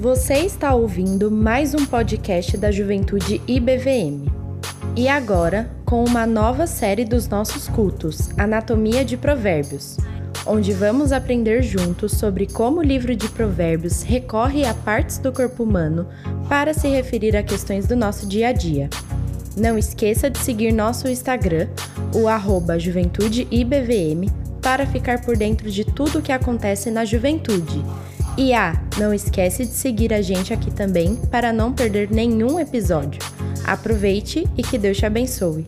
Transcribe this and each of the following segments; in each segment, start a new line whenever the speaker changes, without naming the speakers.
Você está ouvindo mais um podcast da Juventude IBVM. E agora, com uma nova série dos nossos cultos, Anatomia de Provérbios, onde vamos aprender juntos sobre como o livro de Provérbios recorre a partes do corpo humano para se referir a questões do nosso dia a dia. Não esqueça de seguir nosso Instagram, o juventudeibvm, para ficar por dentro de tudo o que acontece na juventude. E ah, não esquece de seguir a gente aqui também para não perder nenhum episódio. Aproveite e que Deus te abençoe.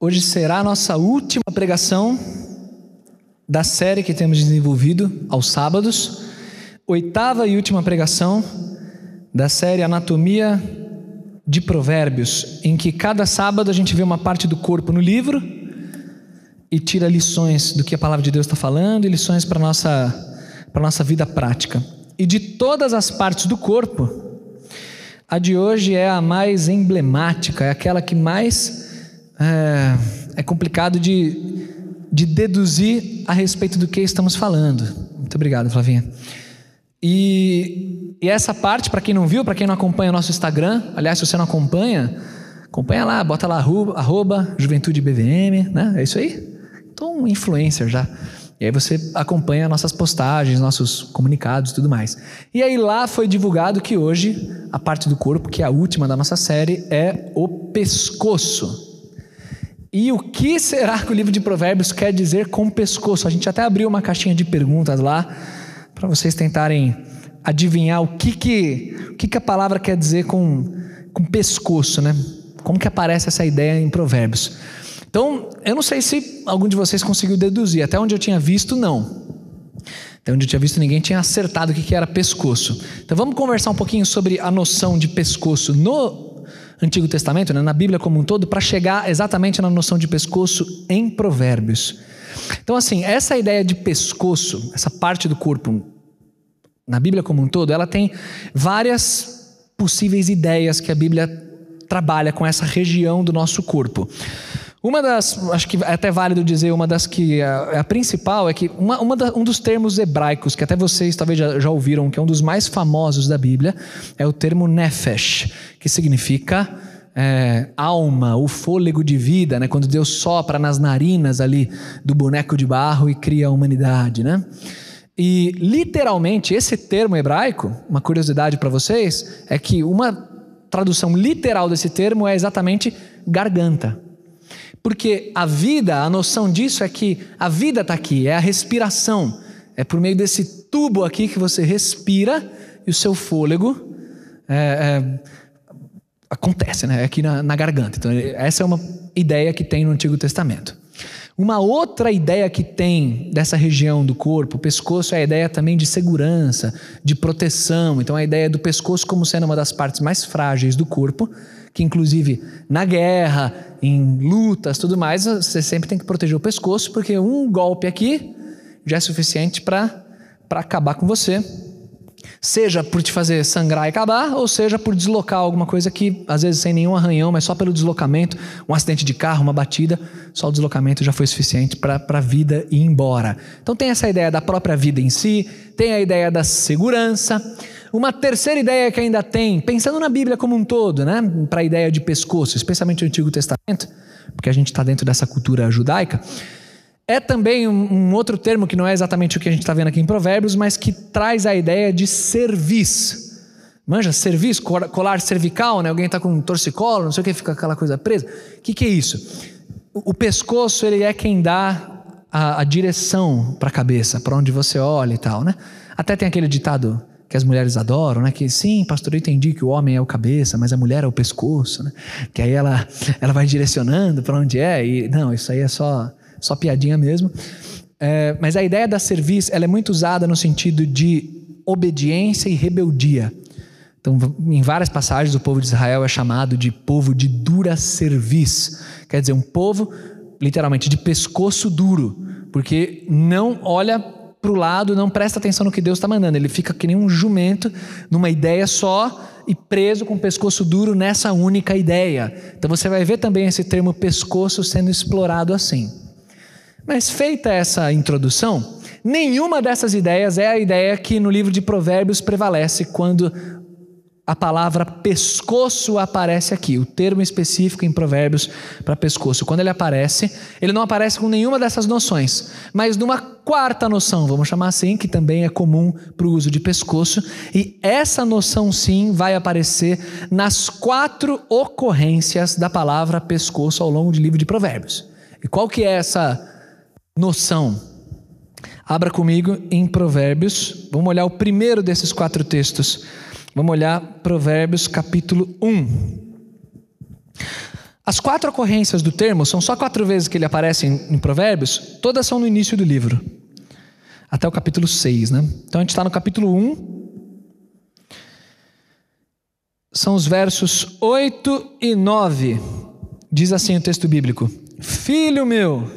Hoje será a nossa última pregação da série que temos desenvolvido aos sábados, oitava e última pregação da série Anatomia de Provérbios, em que cada sábado a gente vê uma parte do corpo no livro e tira lições do que a palavra de Deus está falando e lições para a nossa, nossa vida prática. E de todas as partes do corpo, a de hoje é a mais emblemática, é aquela que mais é, é complicado de, de deduzir a respeito do que estamos falando. Muito obrigado, Flavinha. E, e essa parte, para quem não viu, para quem não acompanha o nosso Instagram, aliás, se você não acompanha, acompanha lá, bota lá arroba, arroba Juventude BVM, né? É isso aí? Então, um influencer já. E aí você acompanha nossas postagens, nossos comunicados e tudo mais. E aí lá foi divulgado que hoje a parte do corpo, que é a última da nossa série, é o pescoço. E o que será que o livro de Provérbios quer dizer com pescoço? A gente até abriu uma caixinha de perguntas lá para vocês tentarem adivinhar o que que, o que que a palavra quer dizer com, com pescoço, né? Como que aparece essa ideia em Provérbios? Então, eu não sei se algum de vocês conseguiu deduzir. Até onde eu tinha visto, não. Até onde eu tinha visto, ninguém tinha acertado o que era pescoço. Então, vamos conversar um pouquinho sobre a noção de pescoço no Antigo Testamento, né, na Bíblia como um todo, para chegar exatamente na noção de pescoço em Provérbios. Então, assim, essa ideia de pescoço, essa parte do corpo, na Bíblia como um todo, ela tem várias possíveis ideias que a Bíblia trabalha com essa região do nosso corpo. Uma das, acho que é até válido dizer, uma das que é a, a principal é que uma, uma da, um dos termos hebraicos, que até vocês talvez já, já, ouviram, que é um dos mais famosos da Bíblia, é o termo nefesh, que significa é, alma, o fôlego de vida, né? quando Deus sopra nas narinas ali do boneco de barro e cria a humanidade. Né? E literalmente, esse termo hebraico, uma curiosidade para vocês, é que uma tradução literal desse termo é exatamente garganta. Porque a vida, a noção disso é que a vida está aqui, é a respiração. É por meio desse tubo aqui que você respira e o seu fôlego é, é, acontece, né? É aqui na, na garganta. Então, essa é uma ideia que tem no Antigo Testamento. Uma outra ideia que tem dessa região do corpo, o pescoço, é a ideia também de segurança, de proteção. Então, a ideia do pescoço como sendo uma das partes mais frágeis do corpo, que inclusive na guerra, em lutas, tudo mais, você sempre tem que proteger o pescoço, porque um golpe aqui já é suficiente para acabar com você Seja por te fazer sangrar e acabar, ou seja por deslocar alguma coisa que, às vezes, sem nenhum arranhão, mas só pelo deslocamento, um acidente de carro, uma batida, só o deslocamento já foi suficiente para a vida ir embora. Então, tem essa ideia da própria vida em si, tem a ideia da segurança. Uma terceira ideia que ainda tem, pensando na Bíblia como um todo, né, para a ideia de pescoço, especialmente no Antigo Testamento, porque a gente está dentro dessa cultura judaica. É também um, outro termo que não é exatamente o que a gente está vendo aqui em Provérbios, mas que traz a ideia de serviço. Manja, serviço, colar cervical, né? Alguém está com um torcicolo, não sei o que, fica aquela coisa presa. O que, que é isso? O, o pescoço, ele é quem dá a, a direção para a cabeça, para onde você olha e tal, né? Até tem aquele ditado que as mulheres adoram, né? Que sim, pastor, eu entendi que o homem é o cabeça, mas a mulher é o pescoço, né? Que aí ela, ela vai direcionando para onde é. E não, isso aí é só só piadinha mesmo. É, mas a ideia da serviço ela é muito usada no sentido de obediência e rebeldia. Então, em várias passagens, o povo de Israel é chamado de povo de dura serviço. Quer dizer, um povo, literalmente, de pescoço duro, porque não olha para o lado, não presta atenção no que Deus está mandando. Ele fica que nem um jumento numa ideia só e preso com o pescoço duro nessa única ideia. Então você vai ver também esse termo pescoço sendo explorado assim. Mas feita essa introdução, nenhuma dessas ideias é a ideia que no livro de Provérbios prevalece quando a palavra pescoço aparece aqui, o termo específico em Provérbios para pescoço. Quando ele aparece, ele não aparece com nenhuma dessas noções, mas numa quarta noção, vamos chamar assim, que também é comum para o uso de pescoço, e essa noção sim vai aparecer nas quatro ocorrências da palavra pescoço ao longo do livro de Provérbios. E qual que é essa noção? Abra comigo em Provérbios, vamos olhar o primeiro desses quatro textos Vamos olhar Provérbios capítulo 1. As quatro ocorrências do termo, são só quatro vezes que ele aparece em, em Provérbios, todas são no início do livro, até o capítulo 6, né? Então a gente está no capítulo 1, são os versos 8 e 9. Diz assim o texto bíblico: Filho meu,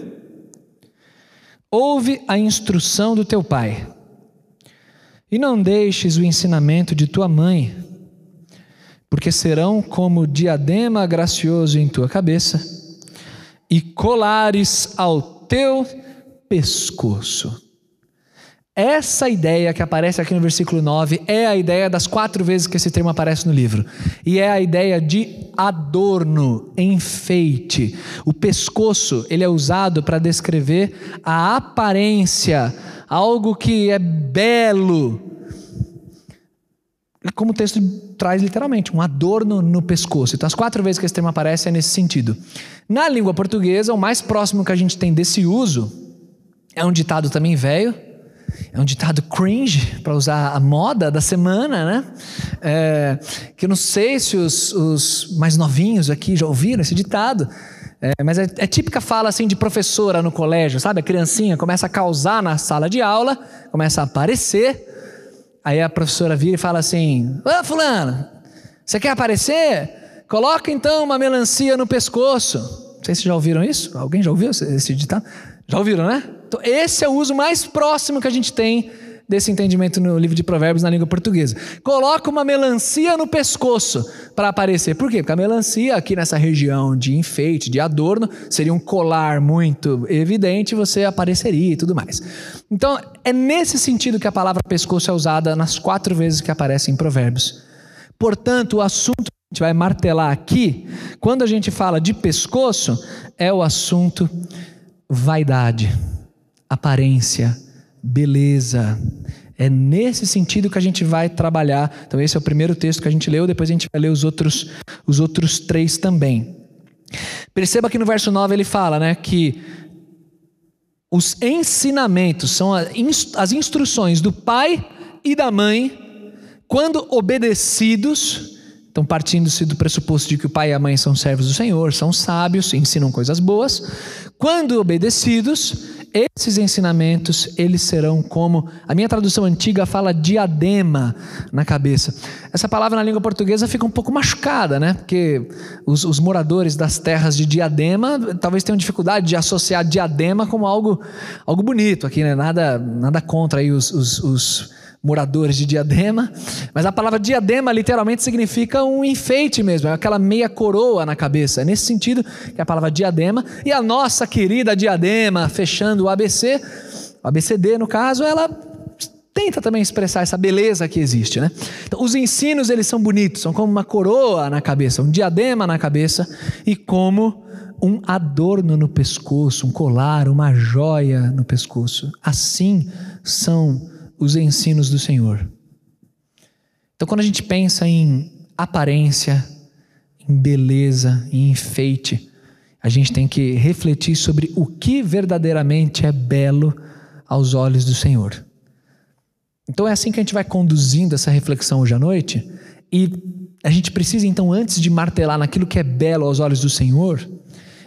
ouve a instrução do teu pai e não deixes o ensinamento de tua mãe, porque serão como diadema gracioso em tua cabeça e colares ao teu pescoço. Essa ideia que aparece aqui no versículo 9 é a ideia das quatro vezes que esse termo aparece no livro. E é a ideia de adorno, enfeite. O pescoço, ele é usado para descrever a aparência, algo que é belo. Como o texto traz literalmente, um adorno no pescoço. Então, as quatro vezes que esse termo aparece é nesse sentido. Na língua portuguesa, o mais próximo que a gente tem desse uso é um ditado também velho, é um ditado cringe, para usar a moda da semana, né? É, que eu não sei se os, os, mais novinhos aqui já ouviram esse ditado, é, mas é, é, típica fala assim de professora no colégio, sabe? A criancinha começa a causar na sala de aula, começa a aparecer, aí a professora vira e fala assim: Ô Fulano, você quer aparecer? Coloca então uma melancia no pescoço. Não sei se já ouviram isso. Alguém já ouviu esse ditado? Já ouviram, né? Então, esse é o uso mais próximo que a gente tem desse entendimento no livro de Provérbios na língua portuguesa. Coloca uma melancia no pescoço para aparecer. Por quê? Porque a melancia, aqui nessa região de enfeite, de adorno, seria um colar muito evidente, você apareceria e tudo mais. Então, é nesse sentido que a palavra pescoço é usada nas quatro vezes que aparece em Provérbios. Portanto, o assunto que a gente vai martelar aqui, quando a gente fala de pescoço, é o assunto vaidade, aparência, beleza. É nesse sentido que a gente vai trabalhar. Então, esse é o primeiro texto que a gente leu, depois a gente vai ler os outros, os outros três também. Perceba que no verso 9 ele fala né, que os ensinamentos são as instruções do pai e da mãe, quando obedecidos, então, partindo-se do pressuposto de que o pai e a mãe são servos do Senhor, são sábios, ensinam coisas boas, quando obedecidos, esses ensinamentos, eles serão como, a minha tradução antiga fala diadema na cabeça. Essa palavra na língua portuguesa fica um pouco machucada, né? Porque os, os moradores das terras de diadema talvez tenham dificuldade de associar diadema como algo, algo bonito aqui, né? Nada, nada contra aí os, os, os moradores de Diadema, mas a palavra diadema literalmente significa um enfeite mesmo, é aquela meia coroa na cabeça. É nesse sentido que é a palavra diadema e a nossa querida diadema, fechando o ABC, o ABCD no caso, ela tenta também expressar essa beleza que existe, né? Então, os ensinos eles são bonitos, são como uma coroa na cabeça, um diadema na cabeça e como um adorno no pescoço, um colar, uma joia no pescoço. Assim são os ensinos do Senhor. Então, quando a gente pensa em aparência, em beleza, em enfeite, a gente tem que refletir sobre o que verdadeiramente é belo aos olhos do Senhor. Então é assim que a gente vai conduzindo essa reflexão hoje à noite, e a gente precisa então, antes de martelar naquilo que é belo aos olhos do Senhor,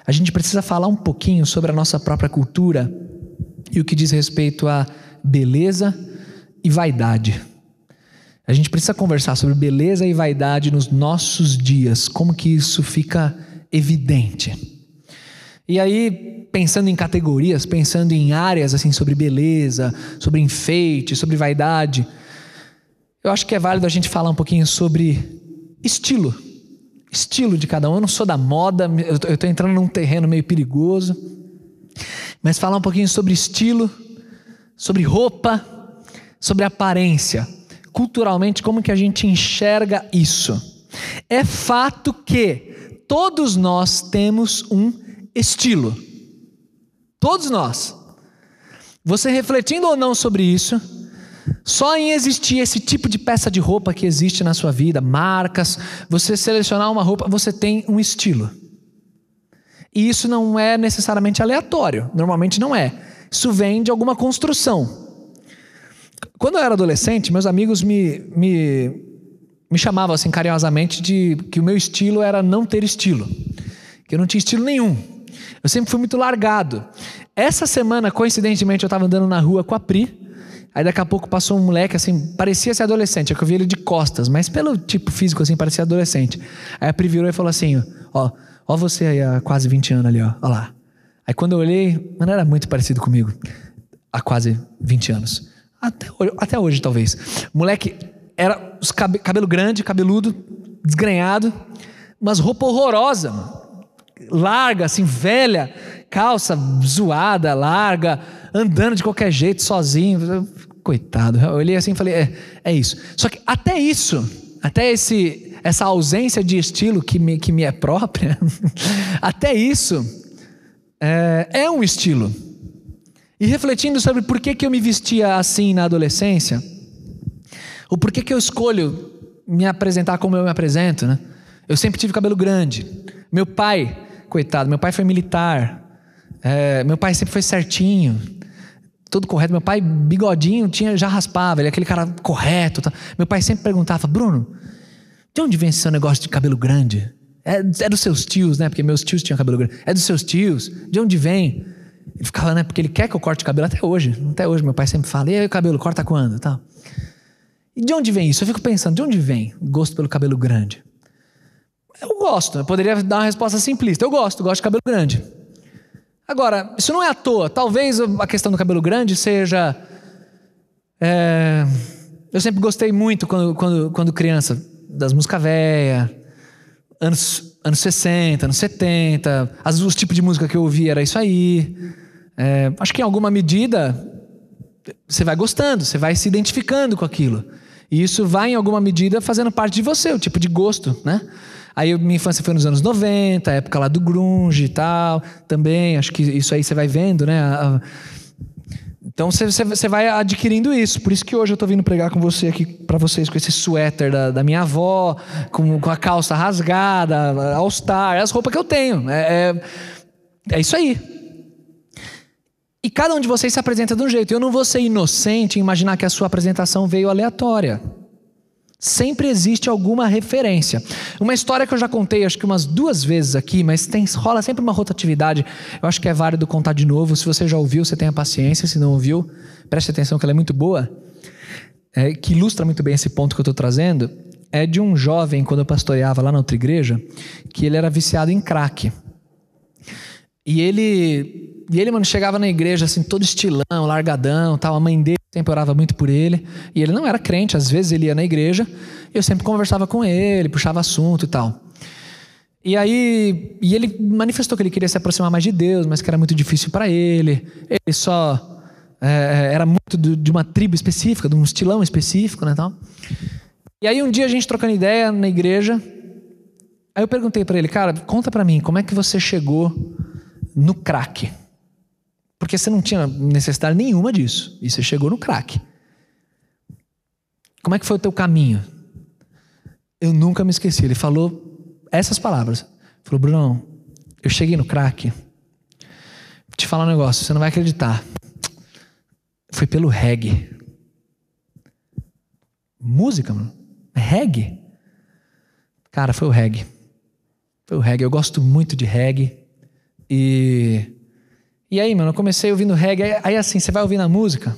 a gente precisa falar um pouquinho sobre a nossa própria cultura e o que diz respeito à beleza e vaidade. A gente precisa conversar sobre beleza e vaidade nos nossos dias, como que isso fica evidente. E aí, pensando em categorias, pensando em áreas assim sobre beleza, sobre enfeite, sobre vaidade, eu acho que é válido a gente falar um pouquinho sobre estilo. Estilo de cada um. Eu não sou da moda, eu estou entrando num terreno meio perigoso. Mas falar um pouquinho sobre estilo, sobre roupa, sobre aparência. Culturalmente, como que a gente enxerga isso? É fato que todos nós temos um estilo. Todos nós. Você refletindo ou não sobre isso, só em existir esse tipo de peça de roupa que existe na sua vida, marcas, você selecionar uma roupa, você tem um estilo. E isso não é necessariamente aleatório, normalmente não é. Isso vem de alguma construção. Quando eu era adolescente, meus amigos me, me, me chamavam assim carinhosamente de que o meu estilo era não ter estilo, que eu não tinha estilo nenhum. Eu sempre fui muito largado. Essa semana, coincidentemente, eu estava andando na rua com a Pri. Aí daqui a pouco passou um moleque assim, parecia ser adolescente, é que eu vi ele de costas, mas pelo tipo físico assim, parecia adolescente. Aí a Pri virou e falou assim: Ó, ó você aí há quase 20 anos ali, ó, ó lá. Aí quando eu olhei, mano, era muito parecido comigo. Há quase 20 anos. Até, até hoje, talvez. Moleque era os cabe, cabelo grande, cabeludo, desgrenhado, mas roupa horrorosa, mano larga, assim, velha, calça zoada, larga, andando de qualquer jeito, sozinho. Coitado. Eu olhei assim e falei: é, é isso. Só que até isso, até esse, essa ausência de estilo que me, que me é própria, até isso é, é um estilo. E refletindo sobre por que, que eu me vestia assim na adolescência, ou por que, que eu escolho me apresentar como eu me apresento, né? Eu sempre tive cabelo grande. Meu pai coitado, meu pai foi militar, é, meu pai sempre foi certinho, tudo correto. Meu pai, bigodinho, tinha, já raspava, ele é aquele cara correto. Tá. Meu pai sempre perguntava, Bruno, de onde vem esse seu negócio de cabelo grande? É, é dos seus tios, né? Porque meus tios tinham cabelo grande. É dos seus tios? De onde vem? Ele ficava, né? Porque ele quer que eu corte o cabelo até hoje. Até hoje, meu pai sempre fala, e aí o cabelo, corta quando? Tal. E de onde vem isso? Eu fico pensando, de onde vem o gosto pelo cabelo grande? Eu gosto, eu poderia dar uma resposta simplista. Eu gosto, gosto de cabelo grande. Agora, isso não é à toa. Talvez a questão do cabelo grande seja. É, eu sempre gostei muito, quando, quando, quando criança, das músicas velhas, anos, anos 60, anos 70. As, os tipos de música que eu ouvia era isso aí. É, acho que em alguma medida você vai gostando, você vai se identificando com aquilo. E isso vai, em alguma medida, fazendo parte de você, o tipo de gosto, né? Aí minha infância foi nos anos 90, época lá do grunge e tal, também, acho que isso aí você vai vendo, né? Então você, vai adquirindo isso. Por isso que hoje eu estou vindo pregar com você aqui para vocês com esse suéter da, da minha avó, com, com, a calça rasgada, All Star, as roupas que eu tenho. É, é, é isso aí. E cada um de vocês se apresenta de um jeito. Eu não vou ser inocente em imaginar que a sua apresentação veio aleatória. Sempre existe alguma referência. Uma história que eu já contei, acho que umas duas vezes aqui, mas tem, rola sempre uma rotatividade. Eu acho que é válido contar de novo. Se você já ouviu, você tenha paciência. Se não ouviu, preste atenção que ela é muito boa. É, que ilustra muito bem esse ponto que eu estou trazendo. É de um jovem, quando eu pastoreava lá na outra igreja, que ele era viciado em crack. E ele e ele, mano, chegava na igreja assim, todo estilão, largadão, tal. A mãe dele sempre orava muito por ele. E ele não era crente, às vezes ele ia na igreja, e eu sempre conversava com ele, puxava assunto e tal. E aí, e ele manifestou que ele queria se aproximar mais de Deus, mas que era muito difícil para ele. Ele só é, era muito de uma tribo específica, de um estilão específico, né, tal. E aí um dia a gente trocando ideia na igreja, aí eu perguntei para ele, cara, conta para mim, como é que você chegou no crack? Porque você não tinha necessidade nenhuma disso. E você chegou no crack. Como é que foi o teu caminho? Eu nunca me esqueci. Ele falou essas palavras. Falou, Bruno, eu cheguei no crack. Vou te falar um negócio, você não vai acreditar. Foi pelo reggae. Música, mano. Reggae. Cara, foi o reggae. Foi o reggae. Eu gosto muito de reggae. E e aí, mano, eu comecei ouvindo reggae. Aí, assim, você vai ouvindo a música.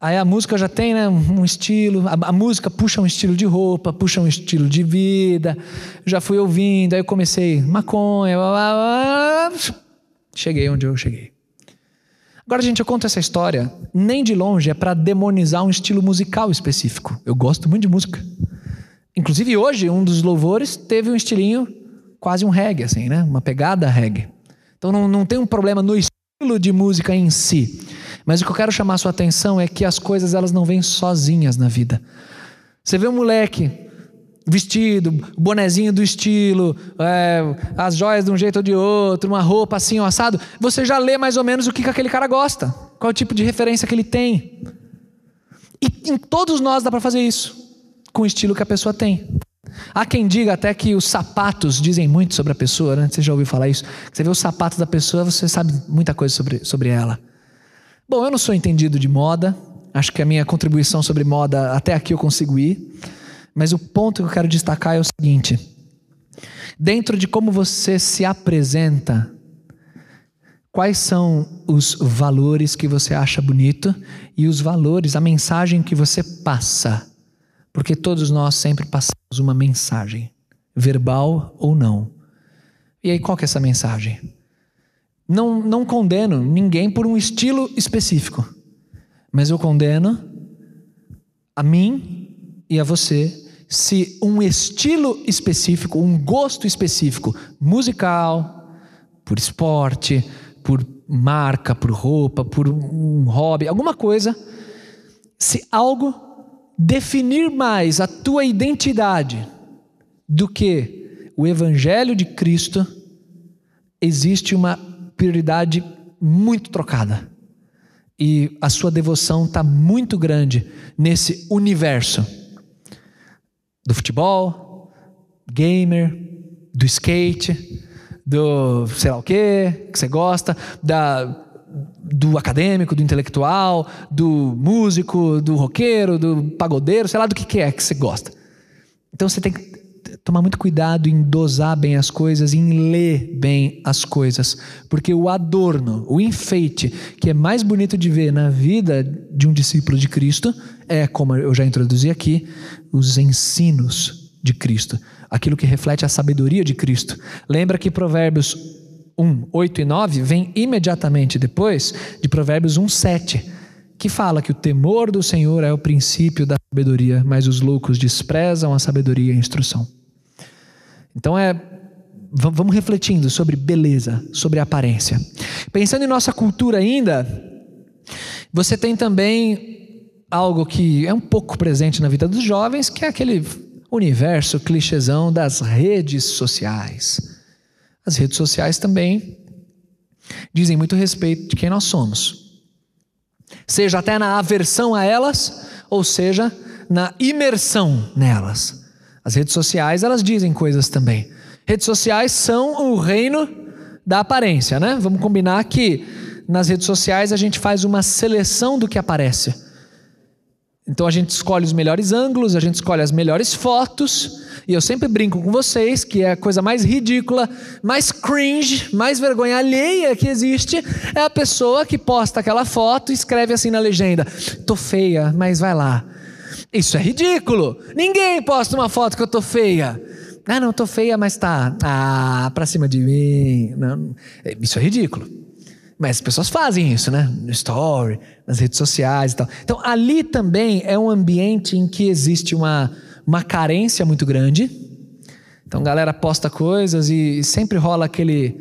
Aí a música já tem né, um estilo, a, a, música puxa um estilo de roupa, puxa um estilo de vida. Já fui ouvindo, aí eu comecei maconha, blá, blá, blá, cheguei onde eu cheguei. Agora, gente, eu conto essa história, nem de longe é para demonizar um estilo musical específico. Eu gosto muito de música. Inclusive, hoje, um dos louvores teve um estilinho quase um reggae, assim, né? Uma pegada reggae. Então, não, não tem um problema no estilo de música em si. Mas o que eu quero chamar a sua atenção é que as coisas elas não vêm sozinhas na vida. Você vê um moleque vestido, bonezinho do estilo, é, as joias de um jeito ou de outro, uma roupa assim, um assado, você já lê mais ou menos o que, que aquele cara gosta, qual é o tipo de referência que ele tem. E em todos nós dá para fazer isso, com o estilo que a pessoa tem. Há quem diga até que os sapatos dizem muito sobre a pessoa, né? Você já ouviu falar isso? Você vê os sapatos da pessoa, você sabe muita coisa sobre, sobre ela. Bom, eu não sou entendido de moda, acho que a minha contribuição sobre moda até aqui eu consigo ir, mas o ponto que eu quero destacar é o seguinte: dentro de como você se apresenta, quais são os valores que você acha bonito e os valores, a mensagem que você passa. Porque todos nós sempre passamos uma mensagem, verbal ou não. E aí, qual que é essa mensagem? Não, não condeno ninguém por um estilo específico, mas eu condeno a mim e a você se um estilo específico, um gosto específico, musical, por esporte, por marca, por roupa, por um hobby, alguma coisa, se algo definir mais a tua identidade do que o evangelho de Cristo, existe uma prioridade muito trocada. E a sua devoção está muito grande nesse universo do futebol, gamer, do skate, do sei lá o que que você gosta, da, do acadêmico, do intelectual, do músico, do roqueiro, do pagodeiro, sei lá do que, que é que você gosta. Então você tem que tomar muito cuidado em dosar bem as coisas, em ler bem as coisas, porque o adorno, o enfeite, que é mais bonito de ver na vida de um discípulo de Cristo, é, como eu já introduzi aqui, os ensinos de Cristo, aquilo que reflete a sabedoria de Cristo. Lembra que Provérbios 1, 8 e 9 vem imediatamente depois de Provérbios 1, 7 que fala que o temor do Senhor é o princípio da sabedoria, mas os loucos desprezam a sabedoria e a instrução. Então é vamos refletindo sobre beleza, sobre aparência. Pensando em nossa cultura ainda, você tem também algo que é um pouco presente na vida dos jovens, que é aquele universo clichêzão das redes sociais. As redes sociais também dizem muito respeito de quem nós somos. Seja até na aversão a elas, ou seja, na imersão nelas. As redes sociais, elas dizem coisas também. Redes sociais são o reino da aparência, né? Vamos combinar que nas redes sociais a gente faz uma seleção do que aparece. Então a gente escolhe os melhores ângulos, a gente escolhe as melhores fotos, e eu sempre brinco com vocês que é a coisa mais ridícula, mais cringe, mais vergonha alheia que existe é a pessoa que posta aquela foto e escreve assim na legenda: "Tô feia, mas vai lá". Isso é ridículo. Ninguém posta uma foto que eu tô feia. Ah, não, tô feia, mas tá. Ah, pra cima de mim. Não. Isso é ridículo. Mas as pessoas fazem isso, né? No story, nas redes sociais e tal. Então, ali também é um ambiente em que existe uma, uma carência muito grande. Então, a galera posta coisas e sempre rola aquele,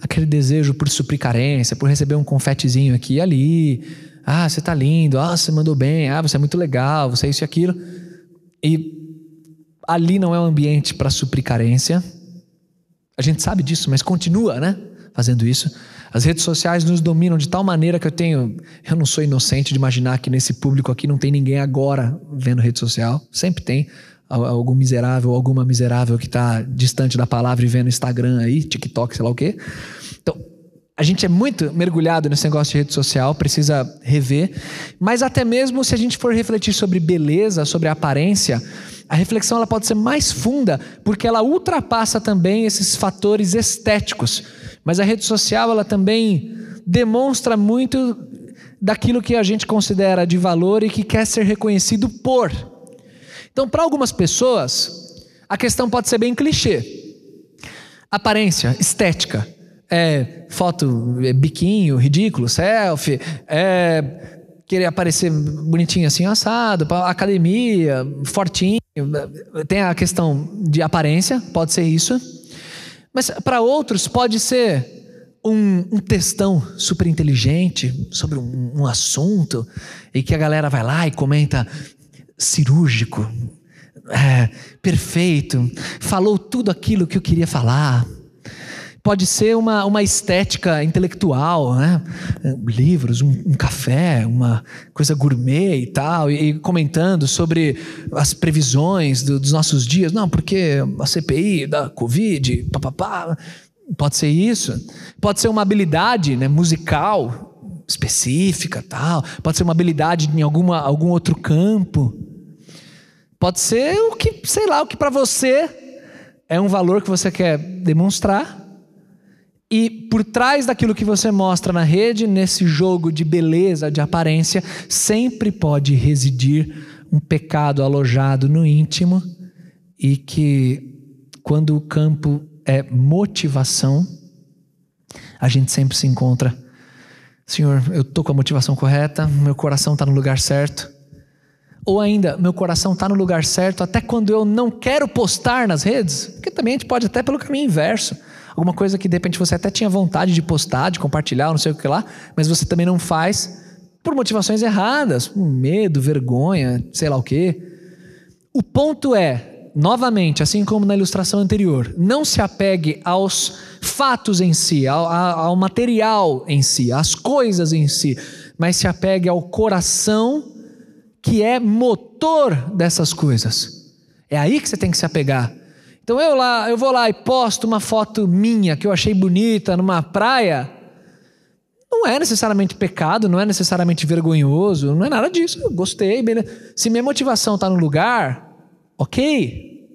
aquele desejo por suprir carência, por receber um confetezinho aqui e ali ah, você está lindo, ah, você mandou bem, ah, você é muito legal, você é isso e aquilo. E ali não é um ambiente para suprir carência. A gente sabe disso, mas continua, né? Fazendo isso. As redes sociais nos dominam de tal maneira que eu tenho. Eu não sou inocente de imaginar que nesse público aqui não tem ninguém agora vendo rede social. Sempre tem algum miserável, alguma miserável que está distante da palavra e vendo Instagram aí, TikTok, sei lá o quê. Então, a gente é muito mergulhado nesse negócio de rede social, precisa rever. Mas até mesmo se a gente for refletir sobre beleza, sobre aparência, a reflexão ela pode ser mais funda, porque ela ultrapassa também esses fatores estéticos. Mas a rede social ela também demonstra muito daquilo que a gente considera de valor e que quer ser reconhecido por. Então, para algumas pessoas, a questão pode ser bem clichê. Aparência, estética, é foto é biquinho, ridículo, selfie, é querer aparecer bonitinho assim, assado, academia, fortinho. Tem a questão de aparência, pode ser isso. Mas para outros pode ser um, um textão super inteligente sobre um, um assunto e que a galera vai lá e comenta cirúrgico, é, perfeito, falou tudo aquilo que eu queria falar pode ser uma, uma estética intelectual, né? livros, um, um, café, uma coisa gourmet e tal, e, e comentando sobre as previsões do, dos nossos dias. Não, porque a CPI da Covid, papapá, pode ser isso. Pode ser uma habilidade né, musical específica, tal. Pode ser uma habilidade em alguma, algum outro campo. Pode ser o que, sei lá, o que para você é um valor que você quer demonstrar e por trás daquilo que você mostra na rede, nesse jogo de beleza, de aparência, sempre pode residir um pecado alojado no íntimo e que, quando o campo é motivação, a gente sempre se encontra. Senhor, eu estou com a motivação correta, meu coração está no lugar certo. Ou ainda, meu coração está no lugar certo até quando eu não quero postar nas redes, porque também a gente pode até pelo caminho inverso alguma coisa que de repente você até tinha vontade de postar, de compartilhar, não sei o que lá, mas você também não faz por motivações erradas, medo, vergonha, sei lá o quê. O ponto é, novamente, assim como na ilustração anterior, não se apegue aos fatos em si, ao, ao material em si, às coisas em si, mas se apegue ao coração que é motor dessas coisas. É aí que você tem que se apegar. Então eu lá, eu vou lá e posto uma foto minha que eu achei bonita numa praia. Não é necessariamente pecado, não é necessariamente vergonhoso, não é nada disso. Eu gostei, beleza. Se minha motivação está no lugar, ok.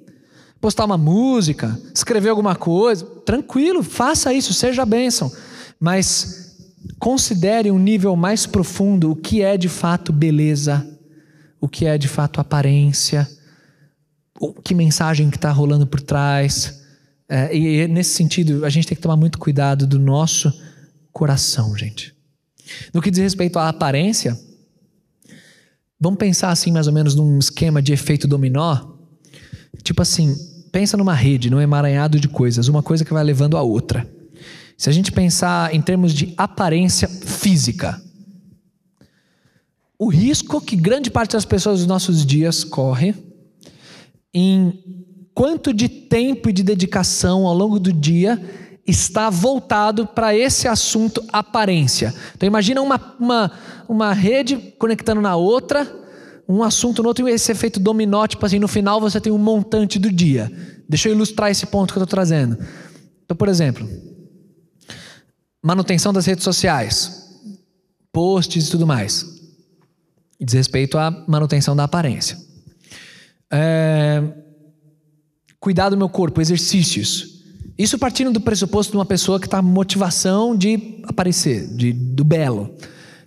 Postar uma música, escrever alguma coisa, tranquilo, faça isso, seja bênção. Mas considere um nível mais profundo o que é de fato beleza, o que é de fato aparência que mensagem que está rolando por trás. É, e nesse sentido, a gente tem que tomar muito cuidado do nosso coração, gente. No que diz respeito à aparência, vamos pensar assim mais ou menos num esquema de efeito dominó. Tipo assim, pensa numa rede, num emaranhado de coisas, uma coisa que vai levando a outra. Se a gente pensar em termos de aparência física, o risco que grande parte das pessoas dos nossos dias corre em quanto de tempo e de dedicação ao longo do dia está voltado para esse assunto aparência. Então imagina uma, uma, uma rede conectando na outra, um assunto no outro e esse efeito dominó, tipo assim, no final você tem um montante do dia. Deixa eu ilustrar esse ponto que eu estou trazendo. Então, por exemplo, manutenção das redes sociais, posts e tudo mais. Diz respeito à manutenção da aparência. É, cuidar do meu corpo, exercícios. Isso partindo do pressuposto de uma pessoa que está motivação de aparecer, de, do belo.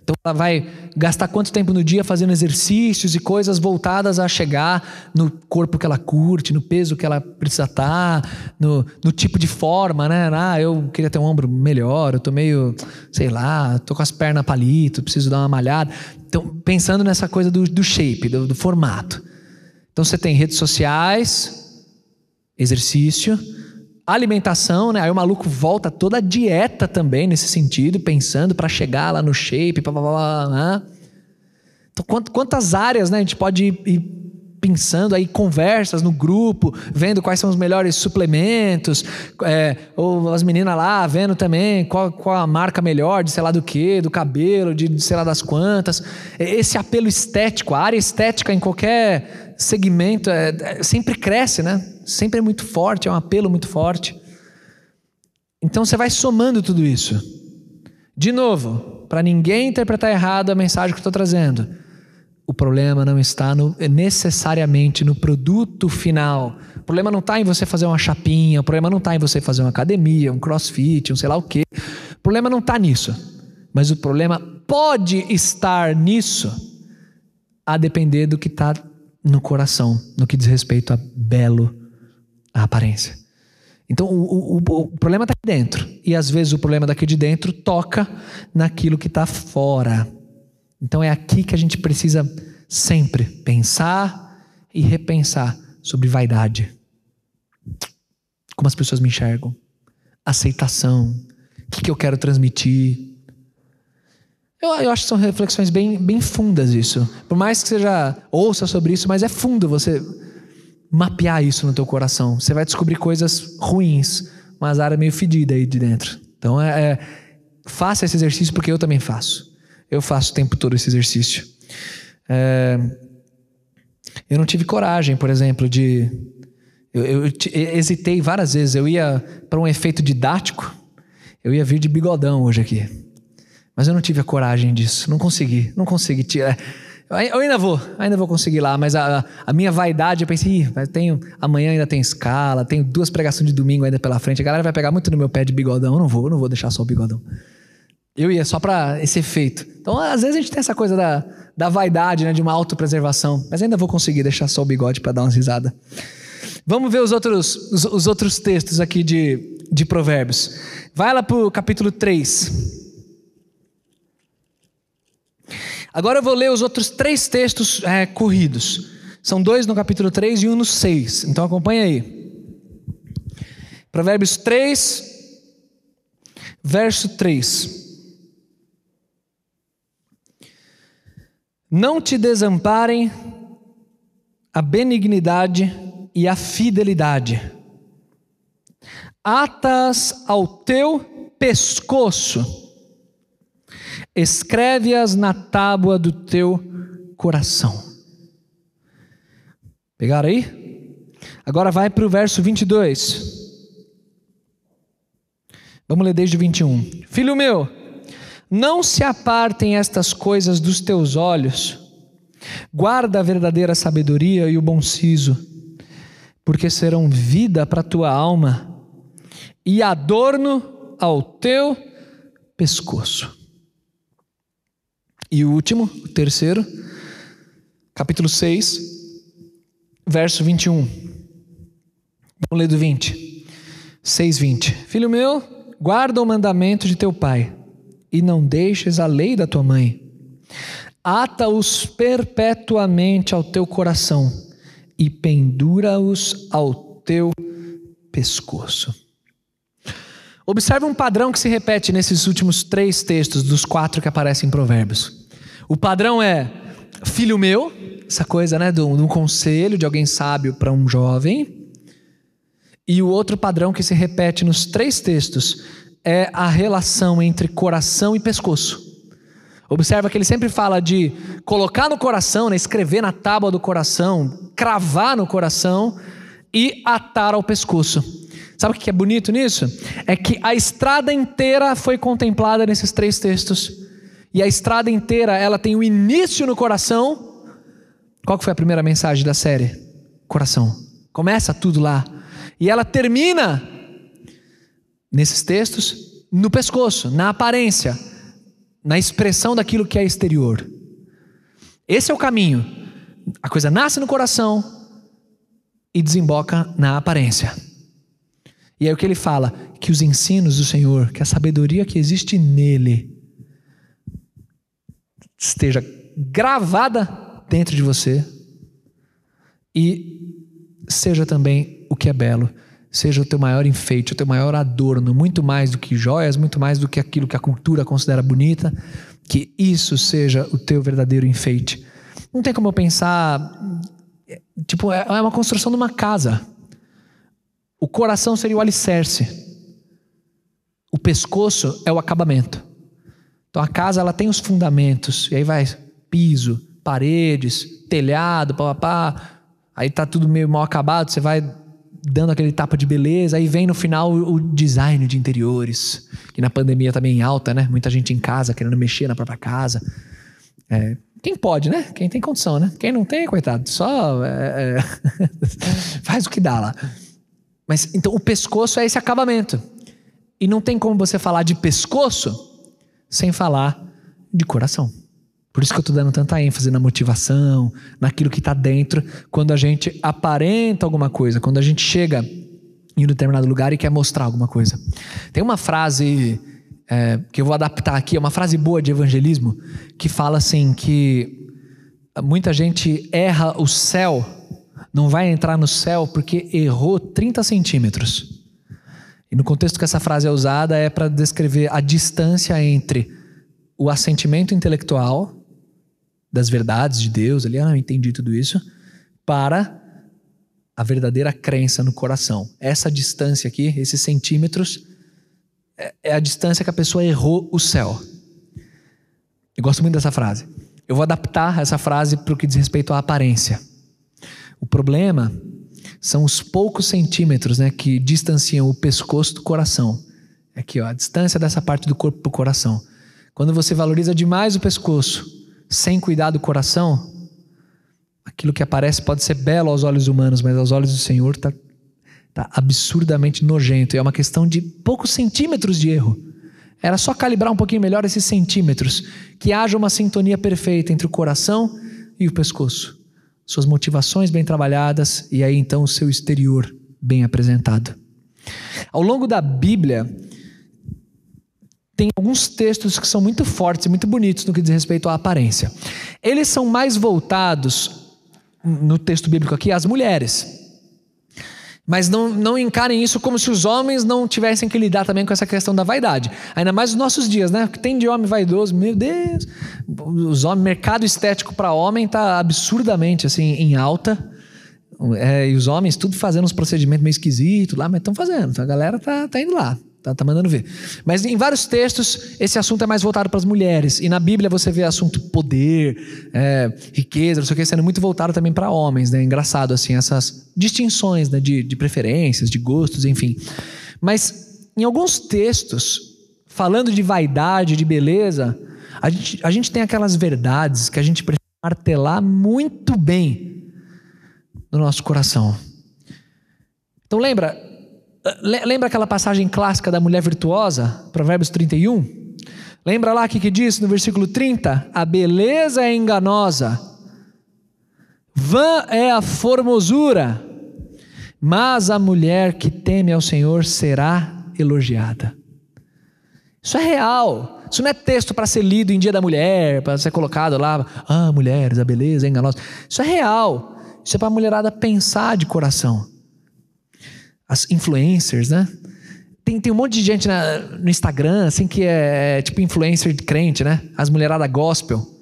Então ela vai gastar quanto tempo no dia fazendo exercícios e coisas voltadas a chegar no corpo que ela curte, no peso que ela precisa estar, tá, no, no tipo de forma, né? Ah, eu queria ter um ombro melhor, eu tô meio, sei lá, tô com as pernas palito, preciso dar uma malhada. Então, pensando nessa coisa do, do shape, do, do formato. Então você tem redes sociais, exercício, alimentação, né? Aí o maluco volta toda a dieta também nesse sentido, pensando para chegar lá no shape, blá, blá, blá, né? Então, quantas áreas né, a gente pode ir, pensando aí conversas no grupo, vendo quais são os melhores suplementos, é, ou as meninas lá vendo também qual, qual a marca melhor de sei lá do que, do cabelo, de sei lá das quantas. Esse apelo estético, a área estética em qualquer segmento é, é, sempre cresce, né? Sempre é muito forte, é um apelo muito forte. Então você vai somando tudo isso. De novo, para ninguém interpretar errado a mensagem que eu estou trazendo o problema não está no, necessariamente no produto final. O problema não está em você fazer uma chapinha, o problema não está em você fazer uma academia, um crossfit, um sei lá o quê. O problema não está nisso. Mas o problema pode estar nisso, a depender do que está no coração, no que diz respeito a belo, a aparência. Então o, o, o problema está aqui dentro. E às vezes o problema daqui de dentro toca naquilo que está fora. Então é aqui que a gente precisa sempre pensar e repensar sobre vaidade. Como as pessoas me enxergam, aceitação, o que, que eu quero transmitir, eu, eu acho que são reflexões bem, bem fundas isso. Por mais que você já ouça sobre isso, mas é fundo você mapear isso no teu coração. Você vai descobrir coisas ruins, mas área meio fedida aí de dentro. Então é, é, faça esse exercício porque eu também faço. Eu faço o tempo todo esse exercício. É, eu não tive coragem, por exemplo, de. Eu, eu, eu hesitei várias vezes. Eu ia para um efeito didático. Eu ia vir de bigodão hoje aqui. Mas eu não tive a coragem disso, não consegui, não consegui tirar. Eu ainda vou, ainda vou conseguir lá, mas a, a minha vaidade, eu pensei, Ih, tenho, amanhã ainda tem escala, tenho duas pregações de domingo ainda pela frente, a galera vai pegar muito no meu pé de bigodão, eu não vou, eu não vou deixar só o bigodão. Eu ia só para esse efeito. Então, às vezes a gente tem essa coisa da, da vaidade, né, de uma autopreservação, mas ainda vou conseguir deixar só o bigode para dar umas risadas. Vamos ver os outros, os, os outros textos aqui de, de Provérbios. Vai lá para o capítulo 3. Agora eu vou ler os outros três textos é, corridos. São dois no capítulo 3 e um no 6. Então acompanha aí. Provérbios 3, verso 3. Não te desamparem a benignidade e a fidelidade. Atas ao teu pescoço escreve-as na tábua do teu coração. Pegaram aí? Agora vai para o verso 22. Vamos ler desde o 21. Filho meu, não se apartem estas coisas dos teus olhos, guarda a verdadeira sabedoria e o bom siso, porque serão vida para a tua alma e adorno ao teu pescoço. E o último, o terceiro, capítulo 6, verso 21. Vamos ler do 20. 6, 20. Filho meu, guarda o mandamento de teu pai, e não deixes a lei da tua mãe. Ata-os perpetuamente ao teu coração, e pendura-os ao teu pescoço. Observe um padrão que se repete nesses últimos três textos, dos quatro que aparecem em Provérbios. O padrão é filho meu, essa coisa, né, de um conselho de alguém sábio para um jovem. E o outro padrão que se repete nos três textos é a relação entre coração e pescoço. Observa que ele sempre fala de colocar no coração, né, escrever na tábua do coração, cravar no coração e atar ao pescoço. Sabe o que é bonito nisso? É que a estrada inteira foi contemplada nesses três textos. E a estrada inteira, ela tem o um início no coração. Qual que foi a primeira mensagem da série? Coração. Começa tudo lá. E ela termina nesses textos no pescoço, na aparência, na expressão daquilo que é exterior. Esse é o caminho. A coisa nasce no coração e desemboca na aparência. E aí o que ele fala? Que os ensinos do Senhor, que a sabedoria que existe nele, esteja gravada dentro de você e seja também o que é belo, seja o teu maior enfeite, o teu maior adorno, muito mais do que joias, muito mais do que aquilo que a cultura considera bonita, que isso seja o teu verdadeiro enfeite. Não tem como eu pensar, tipo, é, é uma construção de uma casa. O coração seria o alicerce. O pescoço é o acabamento. Então a casa ela tem os fundamentos, e aí vai piso, paredes, telhado, papapá. Aí tá tudo meio mal acabado, você vai dando aquele tapa de beleza, aí vem no final o design de interiores, que na pandemia tá bem alta, né? Muita gente em casa querendo mexer na própria casa. É, quem pode, né? Quem tem condição, né? Quem não tem, coitado, só é, é, faz o que dá lá. Mas então o pescoço é esse acabamento. E não tem como você falar de pescoço sem falar de coração. Por isso que eu estou dando tanta ênfase na motivação, naquilo que está dentro, quando a gente aparenta alguma coisa, quando a gente chega em um determinado lugar e quer mostrar alguma coisa. Tem uma frase é, que eu vou adaptar aqui, é uma frase boa de evangelismo, que fala assim: que muita gente erra o céu, não vai entrar no céu porque errou 30 centímetros. E no contexto que essa frase é usada, é para descrever a distância entre o assentimento intelectual das verdades de Deus, ali, ah, eu entendi tudo isso, para a verdadeira crença no coração. Essa distância aqui, esses centímetros, é, é a distância que a pessoa errou o céu. Eu gosto muito dessa frase. Eu vou adaptar essa frase para o que diz respeito à aparência. O problema são os poucos centímetros né, que distanciam o pescoço do coração. Aqui, ó, a distância dessa parte do corpo para o coração. Quando você valoriza demais o pescoço, sem cuidar do coração, aquilo que aparece pode ser belo aos olhos humanos, mas aos olhos do Senhor está tá absurdamente nojento. E é uma questão de poucos centímetros de erro. Era só calibrar um pouquinho melhor esses centímetros, que haja uma sintonia perfeita entre o coração e o pescoço. Suas motivações bem trabalhadas e aí então o seu exterior bem apresentado. Ao longo da Bíblia, tem alguns textos que são muito fortes e muito bonitos no que diz respeito à aparência. Eles são mais voltados, no texto bíblico aqui, às mulheres. Mas não, não encarem isso como se os homens não tivessem que lidar também com essa questão da vaidade. Ainda mais nos nossos dias, né? Que tem de homem vaidoso, meu Deus. Os homens, mercado estético para homem está absurdamente assim em alta. É, e os homens tudo fazendo uns procedimentos meio esquisitos lá, mas estão fazendo. A galera tá, tá indo lá. Tá, tá mandando ver. Mas em vários textos, esse assunto é mais voltado para as mulheres. E na Bíblia você vê assunto poder, é, riqueza, não sei o que, sendo muito voltado também para homens. Né? Engraçado, assim, essas distinções né? de, de preferências, de gostos, enfim. Mas em alguns textos, falando de vaidade, de beleza, a gente, a gente tem aquelas verdades que a gente precisa martelar muito bem no nosso coração. Então lembra, Lembra aquela passagem clássica da mulher virtuosa, Provérbios 31? Lembra lá o que, que diz no versículo 30? A beleza é enganosa, vã é a formosura, mas a mulher que teme ao Senhor será elogiada. Isso é real. Isso não é texto para ser lido em Dia da Mulher, para ser colocado lá, ah, mulheres, a beleza é enganosa. Isso é real. Isso é para a mulherada pensar de coração as influencers, né? Tem, tem um monte de gente na, no Instagram, assim, que é, é tipo influencer de crente, né? As mulheradas gospel.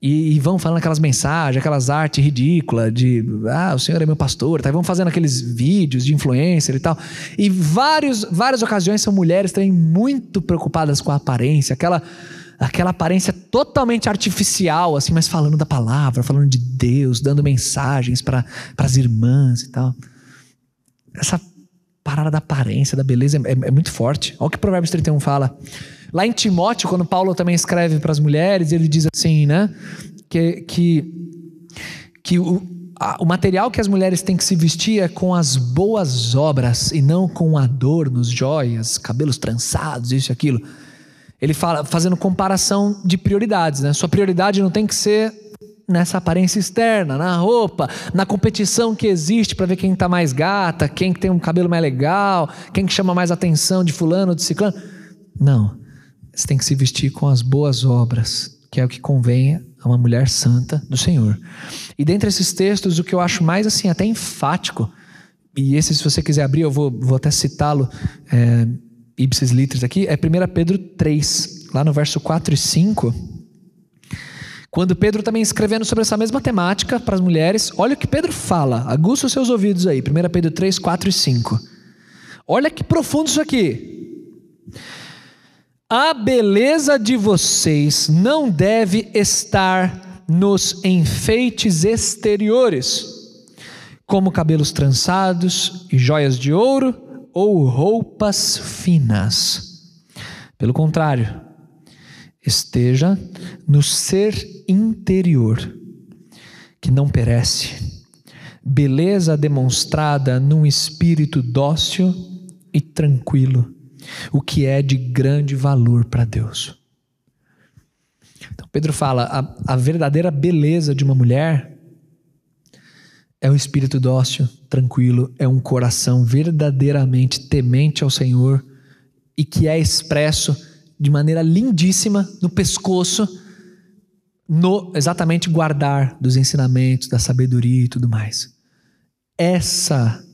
E, e, vão falando aquelas mensagens, aquelas artes ridículas de ah, o senhor é meu pastor, tá? E vão fazendo aqueles vídeos de influencer e tal. E vários, várias ocasiões são mulheres também muito preocupadas com a aparência, aquela, aquela aparência totalmente artificial, assim, mas falando da palavra, falando de Deus, dando mensagens para as irmãs e tal. Essa parada da aparência, da beleza, é, é, muito forte. Olha o que Provérbios 31 fala. Lá em Timóteo, quando Paulo também escreve para as mulheres, ele diz assim, né? Que, que, que o, a, o material que as mulheres têm que se vestir é com as boas obras e não com adornos, joias, cabelos trançados, isso e aquilo. Ele fala, fazendo comparação de prioridades, né? Sua prioridade não tem que ser nessa aparência externa, na roupa, na competição que existe para ver quem está mais gata, quem tem um cabelo mais legal, quem que chama mais atenção de fulano de ciclano. Não. Você tem que se vestir com as boas obras, que é o que convém a uma mulher santa do Senhor. E dentre esses textos, o que eu acho mais assim, até enfático, e esse, se você quiser abrir, eu vou, vou até citá-lo, é, ipsis liters aqui, é 1 Pedro 3, lá no verso 4 e 5 quando Pedro também escrevendo sobre essa mesma temática para as mulheres, olha o que Pedro fala, aguça os seus ouvidos aí, 1 Pedro 3, 4 e 5. Olha que profundo isso aqui. A beleza de vocês não deve estar nos enfeites exteriores, como cabelos trançados e joias de ouro ou roupas finas. Pelo contrário, esteja no ser interior, que não perece, beleza demonstrada num espírito dócil e tranquilo, o que é de grande valor para Deus. Pedro fala: a, a verdadeira beleza de uma mulher é o espírito dócil, tranquilo, é um coração verdadeiramente temente ao Senhor e que é expresso de maneira lindíssima no pescoço, no exatamente guardar dos ensinamentos, da sabedoria e tudo mais. Essa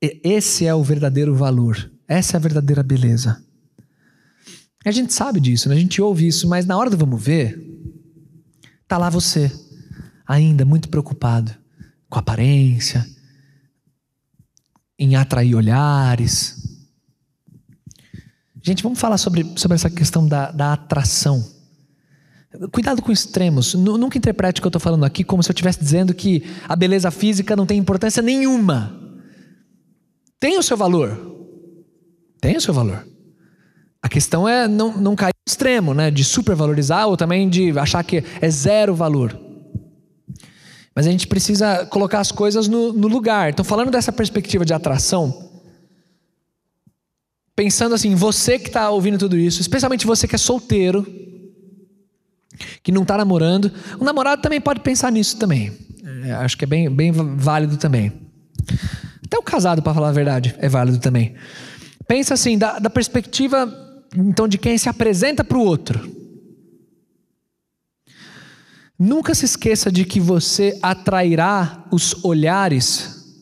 esse é o verdadeiro valor, essa é a verdadeira beleza. A gente sabe disso, né? a gente ouve isso, mas na hora do vamos ver, tá lá você, ainda muito preocupado com aparência, em atrair olhares. Gente, vamos falar sobre, sobre essa questão da, da atração. Cuidado com extremos. Nunca interprete o que eu estou falando aqui como se eu estivesse dizendo que a beleza física não tem importância nenhuma. Tem o seu valor. Tem o seu valor. A questão é não, não cair no extremo, né? De supervalorizar ou também de achar que é zero valor. Mas a gente precisa colocar as coisas no, no lugar. Então, falando dessa perspectiva de atração, pensando assim, você que está ouvindo tudo isso, especialmente você que é solteiro, que não está namorando, o namorado também pode pensar nisso também. É, acho que é bem, bem válido também. Até o casado, para falar a verdade, é válido também. Pensa assim, da, da perspectiva então de quem se apresenta para o outro. Nunca se esqueça de que você atrairá os olhares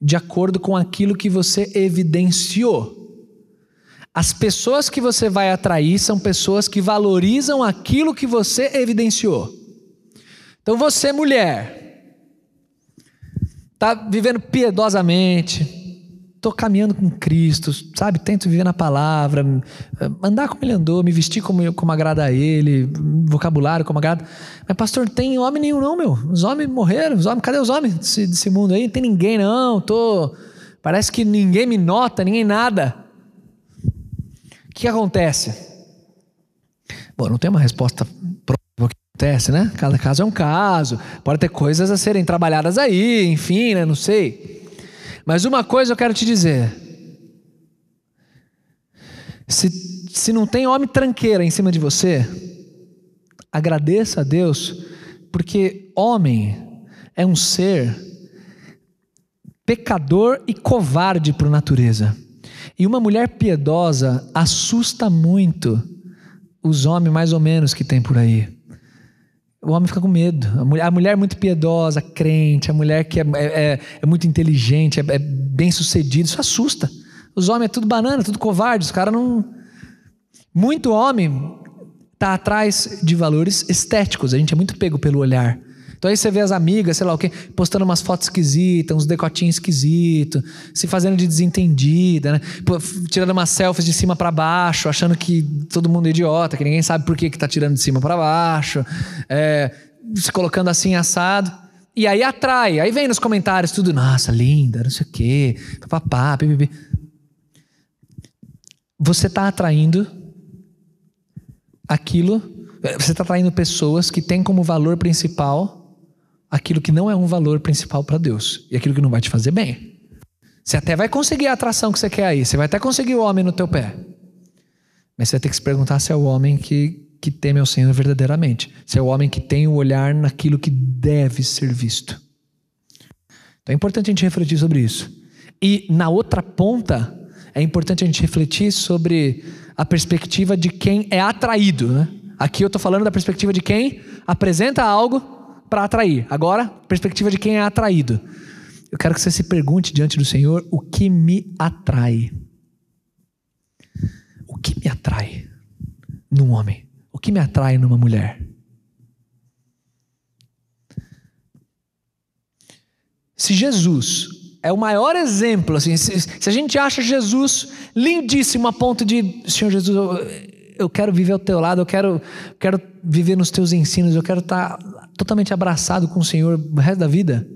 de acordo com aquilo que você evidenciou. As pessoas que você vai atrair são pessoas que valorizam aquilo que você evidenciou. Então você, mulher, está vivendo piedosamente, estou caminhando com Cristo, sabe? Tento viver na palavra, andar como ele andou, me vestir como, como agrada a ele, vocabulário como agrada. Mas, pastor, não tem homem nenhum, não, meu. Os homens morreram, os homens, cadê os homens desse, desse mundo aí? Não tem ninguém, não. Tô, parece que ninguém me nota, ninguém nada. Que acontece? Bom, não tem uma resposta o que acontece, né? Cada caso é um caso. Pode ter coisas a serem trabalhadas aí, enfim, né? Não sei. Mas uma coisa eu quero te dizer: se, se não tem homem tranqueira em cima de você, agradeça a Deus, porque homem é um ser pecador e covarde por natureza. E uma mulher piedosa assusta muito os homens mais ou menos que tem por aí o homem fica com medo. A mulher, a mulher é muito piedosa, crente, a mulher que é, é, é muito inteligente, é, é bem sucedida, isso assusta. Os homens é tudo banana, tudo covarde, os caras não. Muito homem está atrás de valores estéticos, a gente é muito pego pelo olhar. Então aí você vê as amigas, sei lá o quê, postando umas fotos esquisitas, uns decotinhos esquisitos, se fazendo de desentendida, né? tirando umas selfies de cima para baixo, achando que todo mundo é idiota, que ninguém sabe por que, que tá tirando de cima para baixo, é, se colocando assim assado. E aí atrai, aí vem nos comentários tudo, nossa, linda, não sei o quê, papapá, pipipi. Você está atraindo aquilo, você está atraindo pessoas que têm como valor principal aquilo que não é um valor principal para Deus e aquilo que não vai te fazer bem. Você até vai conseguir a atração que você quer aí, você vai até conseguir o homem no teu pé. Mas você vai ter que se perguntar se é o homem que, que teme ao Senhor verdadeiramente. Se é o homem que tem o olhar naquilo que deve ser visto. Então é importante a gente refletir sobre isso. E na outra ponta, é importante a gente refletir sobre a perspectiva de quem é atraído. Né? Aqui eu estou falando da perspectiva de quem apresenta algo para atrair. Agora, perspectiva de quem é atraído. Eu quero que você se pergunte diante do Senhor: o que me atrai? O que me atrai num homem? O que me atrai numa mulher? Se Jesus é o maior exemplo, assim, se, se, a gente acha Jesus lindíssimo a ponto de, Senhor Jesus, eu, eu quero viver ao teu lado, eu quero, quero viver nos teus ensinos, eu quero estar totalmente abraçado com o Senhor o resto da vida.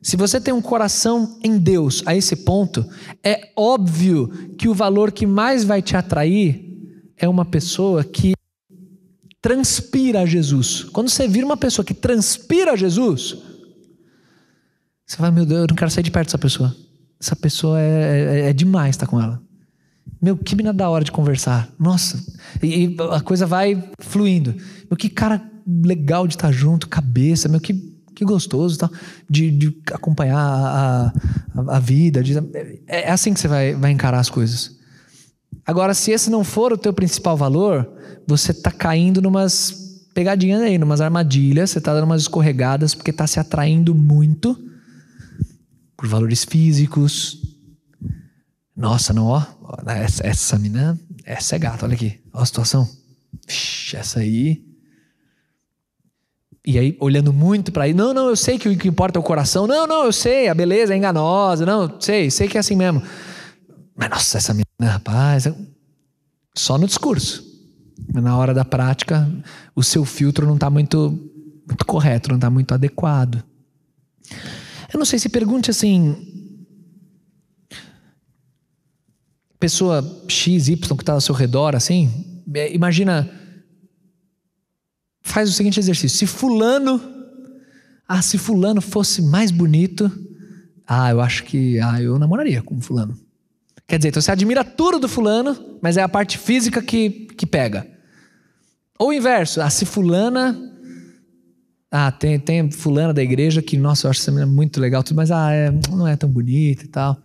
Se você tem um coração em Deus a esse ponto, é óbvio que o valor que mais vai te atrair é uma pessoa que transpira Jesus. Quando você vira uma pessoa que transpira Jesus, você vai, meu Deus, eu não quero sair de perto dessa pessoa. Essa pessoa é, é, é demais estar com ela. Meu, que mina da hora de conversar. Nossa, e, e a coisa vai fluindo. Meu, que cara legal de estar junto, cabeça, meu, que, que gostoso de, de acompanhar a, a, a vida. De, é, é assim que você vai, vai encarar as coisas. Agora, se esse não for o teu principal valor, você está caindo numas pegadinhas aí, numas armadilhas, você está dando umas escorregadas porque está se atraindo muito por valores físicos. Nossa, não, ó, essa, essa mina, essa é gata, olha aqui, olha a situação. Vixe, essa aí. E aí, olhando muito para aí, não, não, eu sei que o que importa é o coração. Não, não, eu sei, a beleza é enganosa. Não, sei, sei que é assim mesmo. Mas, nossa, essa menina, rapaz, só no discurso. Na hora da prática, o seu filtro não está muito, muito correto, não está muito adequado. Eu não sei se pergunte assim. Pessoa X, Y que está ao seu redor, assim. É, imagina. Faz o seguinte exercício. Se Fulano. Ah, se Fulano fosse mais bonito. Ah, eu acho que. Ah, eu namoraria com Fulano. Quer dizer, então você admira tudo do fulano, mas é a parte física que, que pega. Ou o inverso, ah, se fulana. Ah, tem, tem fulana da igreja que, nossa, eu acho essa menina muito legal, tudo, mas ah, é, não é tão bonita e tal.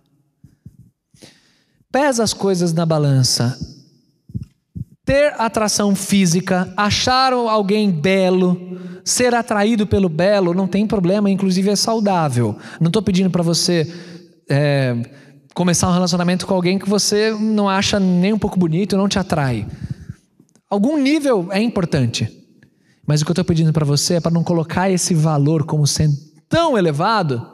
Pesa as coisas na balança. Ter atração física, achar alguém belo, ser atraído pelo belo, não tem problema, inclusive é saudável. Não estou pedindo para você. É, começar um relacionamento com alguém que você não acha nem um pouco bonito, não te atrai. Algum nível é importante. Mas o que eu estou pedindo para você é para não colocar esse valor como sendo tão elevado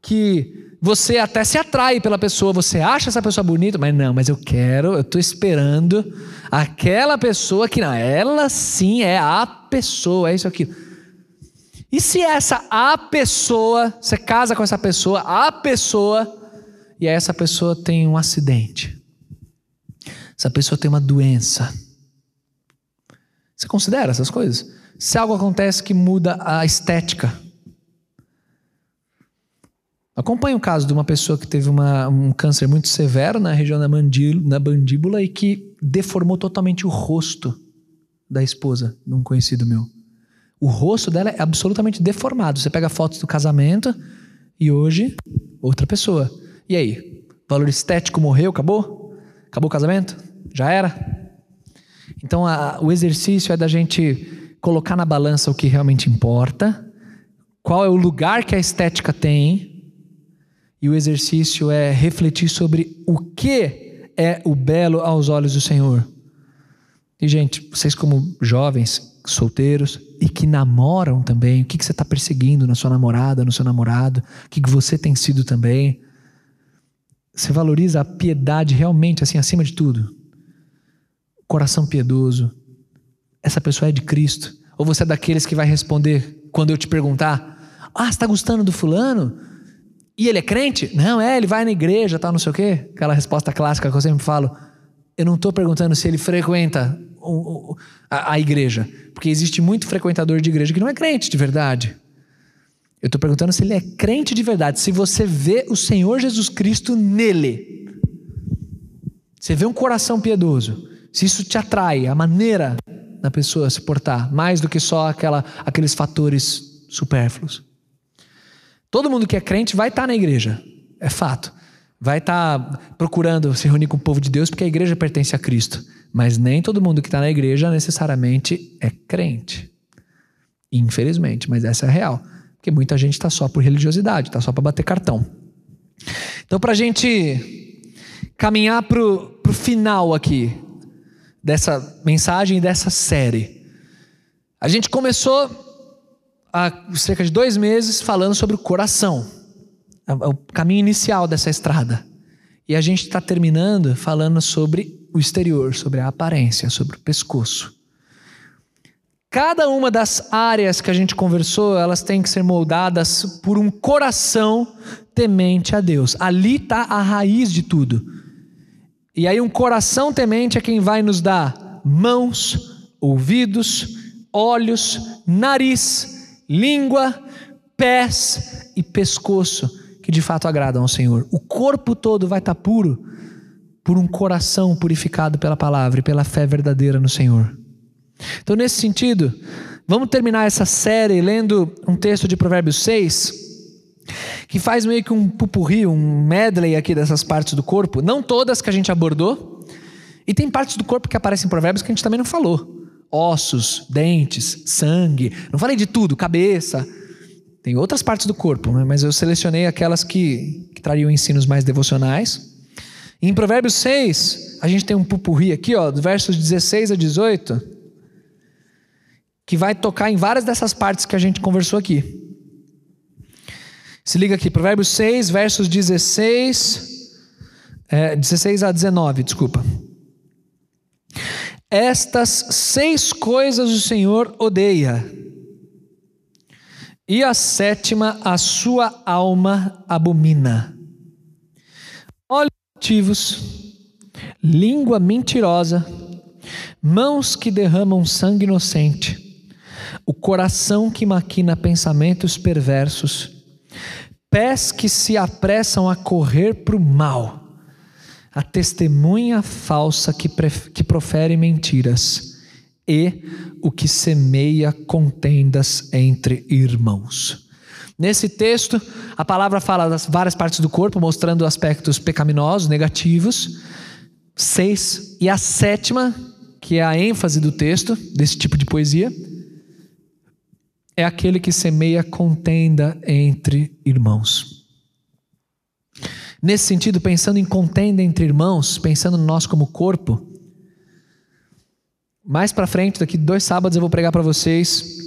que você até se atrai pela pessoa, você acha essa pessoa bonita, mas não, mas eu quero, eu estou esperando aquela pessoa que não, ela sim é a pessoa, é isso aqui. E se essa a pessoa, você casa com essa pessoa, a pessoa e aí essa pessoa tem um acidente. Essa pessoa tem uma doença. Você considera essas coisas? Se algo acontece que muda a estética. Acompanhe o caso de uma pessoa que teve uma, um câncer muito severo na região da mandíbula, na mandíbula e que deformou totalmente o rosto da esposa de um conhecido meu. O rosto dela é absolutamente deformado. Você pega fotos do casamento e hoje outra pessoa. E aí? Valor estético morreu, acabou? Acabou o casamento? Já era? Então a, o exercício é da gente colocar na balança o que realmente importa, qual é o lugar que a estética tem, e o exercício é refletir sobre o que é o belo aos olhos do Senhor. E, gente, vocês, como jovens, solteiros e que namoram também, o que, você está perseguindo na sua namorada, no seu namorado, o que, que você tem sido também. Você valoriza a piedade realmente, assim, acima de tudo? Coração piedoso. Essa pessoa é de Cristo. Ou você é daqueles que vai responder quando eu te perguntar: Ah, você está gostando do fulano? E ele é crente? Não, é, ele vai na igreja, tal, não sei o quê. Aquela resposta clássica que eu sempre falo. Eu não estou perguntando se ele frequenta a, a igreja. Porque existe muito frequentador de igreja que não é crente de verdade. Eu estou perguntando se ele é crente de verdade, se você vê o Senhor Jesus Cristo nele. Você vê um coração piedoso, se isso te atrai, a maneira da pessoa se portar, mais do que só aquela, aqueles fatores supérfluos. Todo mundo que é crente vai estar tá na igreja, é fato. Vai estar tá procurando se reunir com o povo de Deus porque a igreja pertence a Cristo. Mas nem todo mundo que está na igreja necessariamente é crente. Infelizmente, mas essa é a real. Porque muita gente está só por religiosidade, está só para bater cartão. Então, para a gente caminhar para o final aqui dessa mensagem e dessa série, a gente começou há cerca de dois meses falando sobre o coração, o caminho inicial dessa estrada. E a gente está terminando falando sobre o exterior, sobre a aparência, sobre o pescoço. Cada uma das áreas que a gente conversou, elas têm que ser moldadas por um coração temente a Deus. Ali está a raiz de tudo. E aí, um coração temente é quem vai nos dar mãos, ouvidos, olhos, nariz, língua, pés e pescoço, que de fato agradam ao Senhor. O corpo todo vai estar puro por um coração purificado pela palavra e pela fé verdadeira no Senhor. Então, nesse sentido, vamos terminar essa série lendo um texto de Provérbios 6, que faz meio que um pupurri, um medley aqui dessas partes do corpo, não todas que a gente abordou, e tem partes do corpo que aparecem em Provérbios que a gente também não falou. Ossos, dentes, sangue, não falei de tudo, cabeça. Tem outras partes do corpo, né? mas eu selecionei aquelas que, que trariam ensinos mais devocionais. Em Provérbios 6, a gente tem um pupurri aqui, ó, versos 16 a 18, que vai tocar em várias dessas partes que a gente conversou aqui. Se liga aqui, Provérbios 6, versos 16, é, 16 a 19, desculpa. Estas seis coisas o Senhor odeia, e a sétima a sua alma abomina. Altivos, língua mentirosa, mãos que derramam sangue inocente, o coração que maquina pensamentos perversos, pés que se apressam a correr para o mal, a testemunha falsa que, que profere mentiras e o que semeia contendas entre irmãos. Nesse texto, a palavra fala das várias partes do corpo, mostrando aspectos pecaminosos, negativos. Seis. E a sétima, que é a ênfase do texto, desse tipo de poesia, é aquele que semeia contenda entre irmãos. Nesse sentido, pensando em contenda entre irmãos, pensando no nós como corpo, mais para frente, daqui dois sábados, eu vou pregar para vocês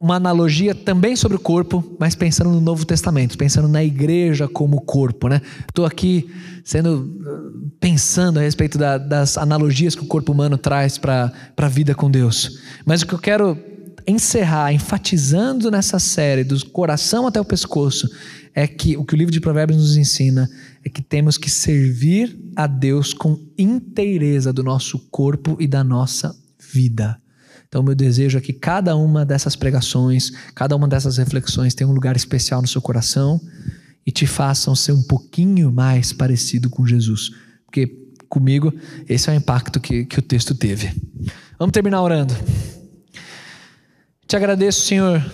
uma analogia também sobre o corpo, mas pensando no Novo Testamento, pensando na igreja como corpo, né? Estou aqui sendo pensando a respeito da, das analogias que o corpo humano traz para a vida com Deus. Mas o que eu quero encerrar, enfatizando nessa série, do coração até o pescoço, é que o que o livro de Provérbios nos ensina é que temos que servir a Deus com inteireza do nosso corpo e da nossa vida. Então, meu desejo é que cada uma dessas pregações, cada uma dessas reflexões tenha um lugar especial no seu coração e te façam ser um pouquinho mais parecido com Jesus. Porque comigo, esse é o impacto que, que o texto teve. Vamos terminar orando. Te agradeço, Senhor,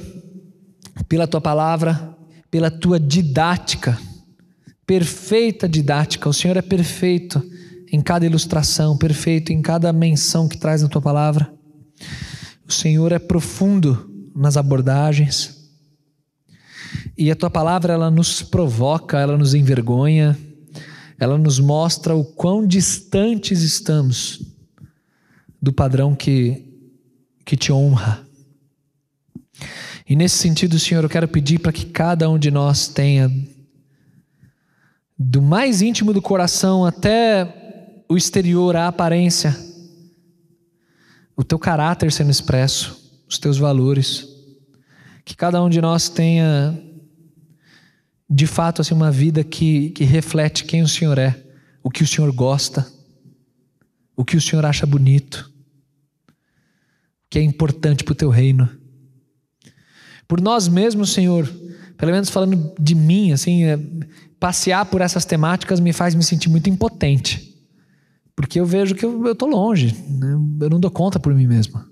pela tua palavra, pela tua didática, perfeita didática. O Senhor é perfeito em cada ilustração, perfeito em cada menção que traz na tua palavra. O Senhor é profundo nas abordagens. E a tua palavra ela nos provoca, ela nos envergonha, ela nos mostra o quão distantes estamos do padrão que que te honra. E nesse sentido, Senhor, eu quero pedir para que cada um de nós tenha do mais íntimo do coração até o exterior, a aparência, o teu caráter sendo expresso, os teus valores. Que cada um de nós tenha, de fato, assim, uma vida que, que reflete quem o Senhor é, o que o Senhor gosta, o que o Senhor acha bonito, o que é importante para o teu reino. Por nós mesmos, Senhor, pelo menos falando de mim, assim, é, passear por essas temáticas me faz me sentir muito impotente. Porque eu vejo que eu estou longe, né? eu não dou conta por mim mesmo.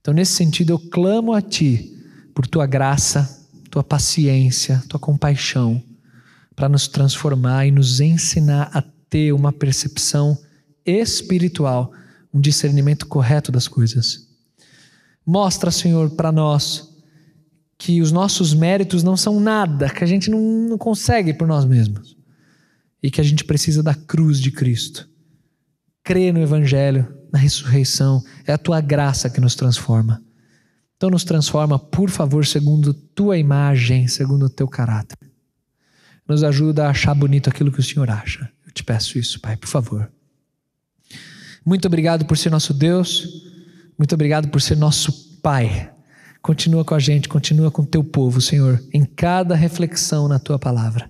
Então, nesse sentido, eu clamo a Ti por Tua graça, Tua paciência, Tua compaixão, para nos transformar e nos ensinar a ter uma percepção espiritual, um discernimento correto das coisas. Mostra, Senhor, para nós que os nossos méritos não são nada, que a gente não, não consegue por nós mesmos e que a gente precisa da cruz de Cristo crê no Evangelho, na ressurreição. É a tua graça que nos transforma. Então, nos transforma, por favor, segundo tua imagem, segundo o teu caráter. Nos ajuda a achar bonito aquilo que o Senhor acha. Eu te peço isso, Pai, por favor. Muito obrigado por ser nosso Deus. Muito obrigado por ser nosso Pai. Continua com a gente, continua com o teu povo, Senhor, em cada reflexão na tua palavra.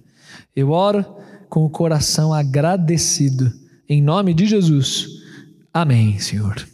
Eu oro com o coração agradecido em nome de Jesus. Amém, Senhor.